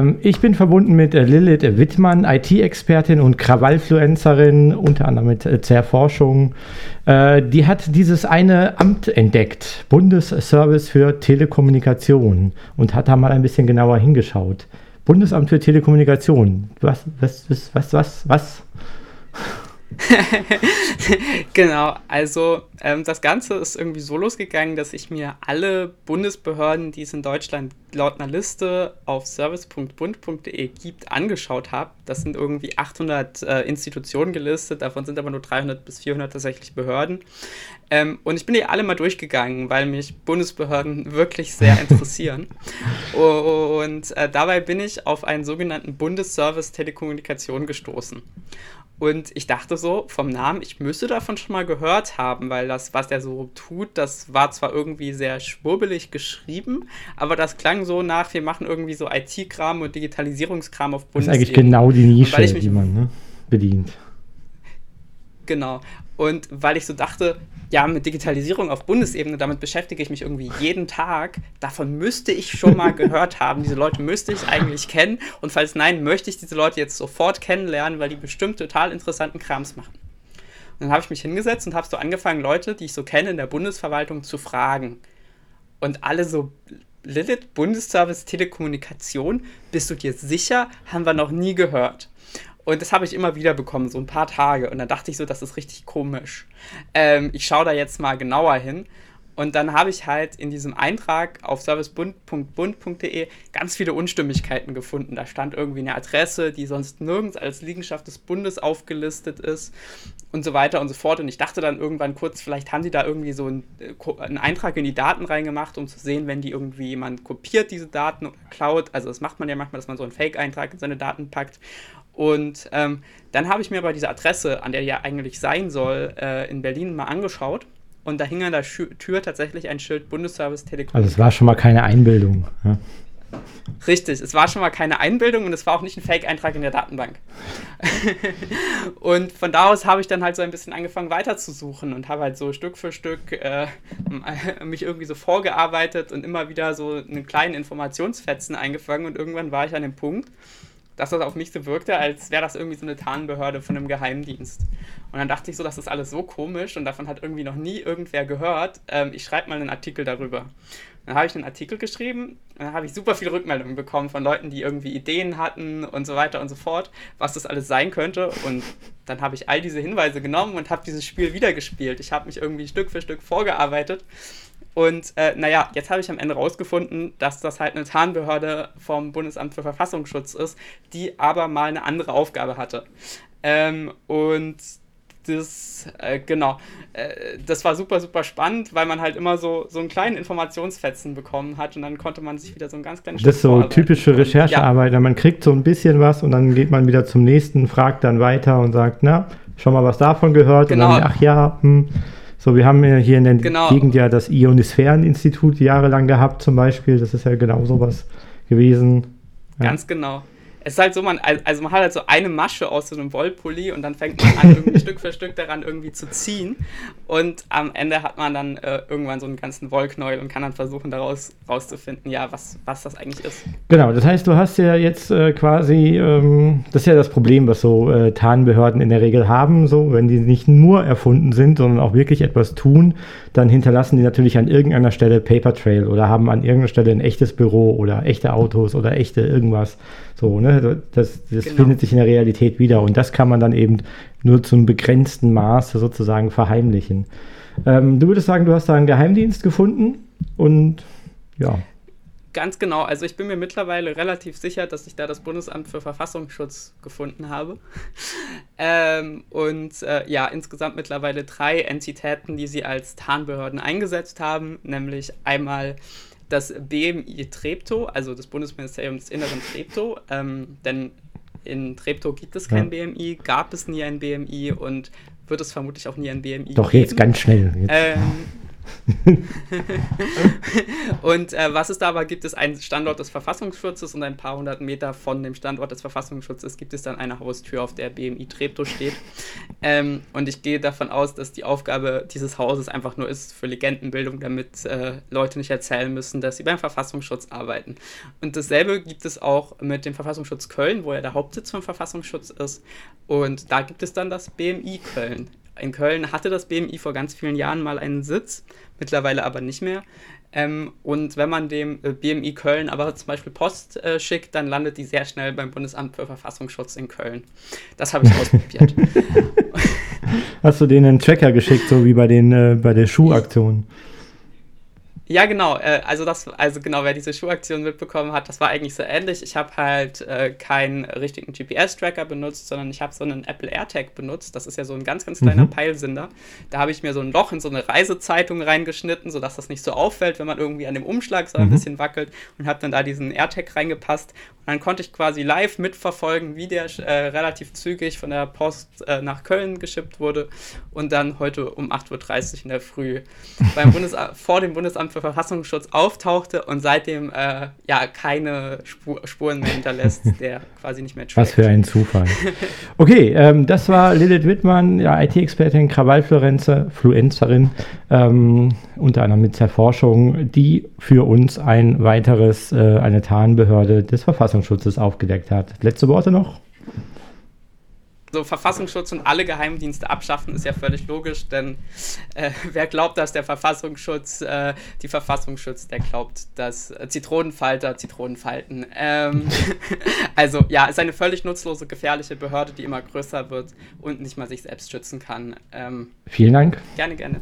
Ähm, ich bin verbunden mit äh, Lilith Wittmann, IT-Expertin und Krawallfluencerin, unter anderem mit äh, Zerforschung. Äh, die hat dieses eine Amt entdeckt, Bundesservice für Telekommunikation, und hat da mal ein bisschen genauer hingeschaut. Bundesamt für Telekommunikation. Was, was, was, was, was? was? genau, also ähm, das Ganze ist irgendwie so losgegangen, dass ich mir alle Bundesbehörden, die es in Deutschland laut einer Liste auf service.bund.de gibt, angeschaut habe. Das sind irgendwie 800 äh, Institutionen gelistet, davon sind aber nur 300 bis 400 tatsächlich Behörden. Ähm, und ich bin die alle mal durchgegangen, weil mich Bundesbehörden wirklich sehr interessieren. und äh, dabei bin ich auf einen sogenannten Bundesservice Telekommunikation gestoßen. Und ich dachte so, vom Namen, ich müsste davon schon mal gehört haben, weil das, was er so tut, das war zwar irgendwie sehr schwurbelig geschrieben, aber das klang so nach, wir machen irgendwie so IT-Kram und Digitalisierungskram auf Bundesebene. Das ist eigentlich genau die Nische, die man ne, bedient. Genau. Und weil ich so dachte, ja, mit Digitalisierung auf Bundesebene, damit beschäftige ich mich irgendwie jeden Tag. Davon müsste ich schon mal gehört haben. Diese Leute müsste ich eigentlich kennen. Und falls nein, möchte ich diese Leute jetzt sofort kennenlernen, weil die bestimmt total interessanten Krams machen. Und dann habe ich mich hingesetzt und habe so angefangen, Leute, die ich so kenne in der Bundesverwaltung, zu fragen. Und alle so, Lilith, Bundesservice Telekommunikation, bist du dir sicher? Haben wir noch nie gehört. Und das habe ich immer wieder bekommen, so ein paar Tage. Und dann dachte ich so, das ist richtig komisch. Ähm, ich schaue da jetzt mal genauer hin. Und dann habe ich halt in diesem Eintrag auf servicebund.bund.de ganz viele Unstimmigkeiten gefunden. Da stand irgendwie eine Adresse, die sonst nirgends als Liegenschaft des Bundes aufgelistet ist und so weiter und so fort. Und ich dachte dann irgendwann kurz, vielleicht haben sie da irgendwie so einen, äh, einen Eintrag in die Daten reingemacht, um zu sehen, wenn die irgendwie jemand kopiert, diese Daten oder klaut. Also das macht man ja manchmal, dass man so einen Fake-Eintrag in seine Daten packt. Und ähm, dann habe ich mir aber diese Adresse, an der die ja eigentlich sein soll, äh, in Berlin mal angeschaut. Und da hing an der Tür tatsächlich ein Schild Bundesservice Telekom. Also es war schon mal keine Einbildung. Ja? Richtig, es war schon mal keine Einbildung und es war auch nicht ein Fake-Eintrag in der Datenbank. und von da aus habe ich dann halt so ein bisschen angefangen weiterzusuchen und habe halt so Stück für Stück äh, mich irgendwie so vorgearbeitet und immer wieder so einen kleinen Informationsfetzen eingefangen und irgendwann war ich an dem Punkt, dass das auf mich so wirkte, als wäre das irgendwie so eine Tarnbehörde von einem Geheimdienst. Und dann dachte ich so, das ist alles so komisch und davon hat irgendwie noch nie irgendwer gehört. Ähm, ich schreibe mal einen Artikel darüber. Dann habe ich einen Artikel geschrieben und dann habe ich super viele Rückmeldungen bekommen von Leuten, die irgendwie Ideen hatten und so weiter und so fort, was das alles sein könnte. Und dann habe ich all diese Hinweise genommen und habe dieses Spiel wieder gespielt. Ich habe mich irgendwie Stück für Stück vorgearbeitet und äh, naja, jetzt habe ich am Ende rausgefunden, dass das halt eine Tarnbehörde vom Bundesamt für Verfassungsschutz ist, die aber mal eine andere Aufgabe hatte. Ähm, und das, äh, genau, äh, das war super, super spannend, weil man halt immer so, so einen kleinen Informationsfetzen bekommen hat und dann konnte man sich wieder so ein ganz kleines Das ist so typische Recherchearbeit. Ja. Man kriegt so ein bisschen was und dann geht man wieder zum nächsten, fragt dann weiter und sagt, na, schon mal was davon gehört genau. und dann, ach ja, hm. So, wir haben ja hier in der genau. Gegend ja das Ionisphäreninstitut jahrelang gehabt, zum Beispiel. Das ist ja genau sowas gewesen. Ja. Ganz genau es ist halt so, man, also man hat halt so eine Masche aus so einem Wollpulli und dann fängt man an, irgendwie Stück für Stück daran irgendwie zu ziehen. Und am Ende hat man dann äh, irgendwann so einen ganzen Wollknäuel und kann dann versuchen, daraus rauszufinden, ja, was, was das eigentlich ist. Genau, das heißt, du hast ja jetzt äh, quasi, ähm, das ist ja das Problem, was so äh, Tarnbehörden in der Regel haben, so, wenn die nicht nur erfunden sind, sondern auch wirklich etwas tun, dann hinterlassen die natürlich an irgendeiner Stelle Paper Trail oder haben an irgendeiner Stelle ein echtes Büro oder echte Autos oder echte irgendwas. So, ne? Das, das genau. findet sich in der Realität wieder und das kann man dann eben nur zum begrenzten Maße sozusagen verheimlichen. Ähm, du würdest sagen, du hast da einen Geheimdienst gefunden und ja. Ganz genau. Also ich bin mir mittlerweile relativ sicher, dass ich da das Bundesamt für Verfassungsschutz gefunden habe. ähm, und äh, ja, insgesamt mittlerweile drei Entitäten, die sie als Tarnbehörden eingesetzt haben, nämlich einmal das BMI Treptow, also das Bundesministerium des Inneren Treptow, ähm, denn in Treptow gibt es kein ja. BMI, gab es nie ein BMI und wird es vermutlich auch nie ein BMI Doch, geben. jetzt ganz schnell. Jetzt. Ähm, und äh, was es da aber gibt, ist ein Standort des Verfassungsschutzes und ein paar hundert Meter von dem Standort des Verfassungsschutzes gibt es dann eine Haustür, auf der BMI Treptow steht. Ähm, und ich gehe davon aus, dass die Aufgabe dieses Hauses einfach nur ist für Legendenbildung, damit äh, Leute nicht erzählen müssen, dass sie beim Verfassungsschutz arbeiten. Und dasselbe gibt es auch mit dem Verfassungsschutz Köln, wo ja der Hauptsitz vom Verfassungsschutz ist. Und da gibt es dann das BMI Köln. In Köln hatte das BMI vor ganz vielen Jahren mal einen Sitz, mittlerweile aber nicht mehr. Ähm, und wenn man dem äh, BMI Köln aber zum Beispiel Post äh, schickt, dann landet die sehr schnell beim Bundesamt für Verfassungsschutz in Köln. Das habe ich ausprobiert. Hast du denen einen Tracker geschickt, so wie bei, den, äh, bei der Schuhaktion? Ja, genau. Äh, also das, also genau, wer diese Schuhaktion mitbekommen hat, das war eigentlich so ähnlich. Ich habe halt äh, keinen richtigen GPS-Tracker benutzt, sondern ich habe so einen Apple AirTag benutzt. Das ist ja so ein ganz, ganz kleiner mhm. Peilsender. Da habe ich mir so ein Loch in so eine Reisezeitung reingeschnitten, sodass das nicht so auffällt, wenn man irgendwie an dem Umschlag so ein mhm. bisschen wackelt und habe dann da diesen AirTag reingepasst. Und dann konnte ich quasi live mitverfolgen, wie der äh, relativ zügig von der Post äh, nach Köln geschippt wurde und dann heute um 8.30 Uhr in der Früh beim Bundes vor dem Bundesamt für für Verfassungsschutz auftauchte und seitdem äh, ja keine Spur, Spuren mehr hinterlässt, der quasi nicht mehr trackt. Was für ein Zufall. Okay, ähm, das war Lilith Wittmann, ja, IT-Expertin, Krawallfluencerin, ähm, unter anderem mit der Forschung, die für uns ein weiteres, äh, eine Tarnbehörde des Verfassungsschutzes aufgedeckt hat. Letzte Worte noch? So Verfassungsschutz und alle Geheimdienste abschaffen, ist ja völlig logisch, denn äh, wer glaubt, dass der Verfassungsschutz äh, die Verfassung schützt, der glaubt, dass äh, Zitronenfalter Zitronen falten. Ähm, also ja, ist eine völlig nutzlose, gefährliche Behörde, die immer größer wird und nicht mal sich selbst schützen kann. Ähm, Vielen Dank. Gerne, gerne.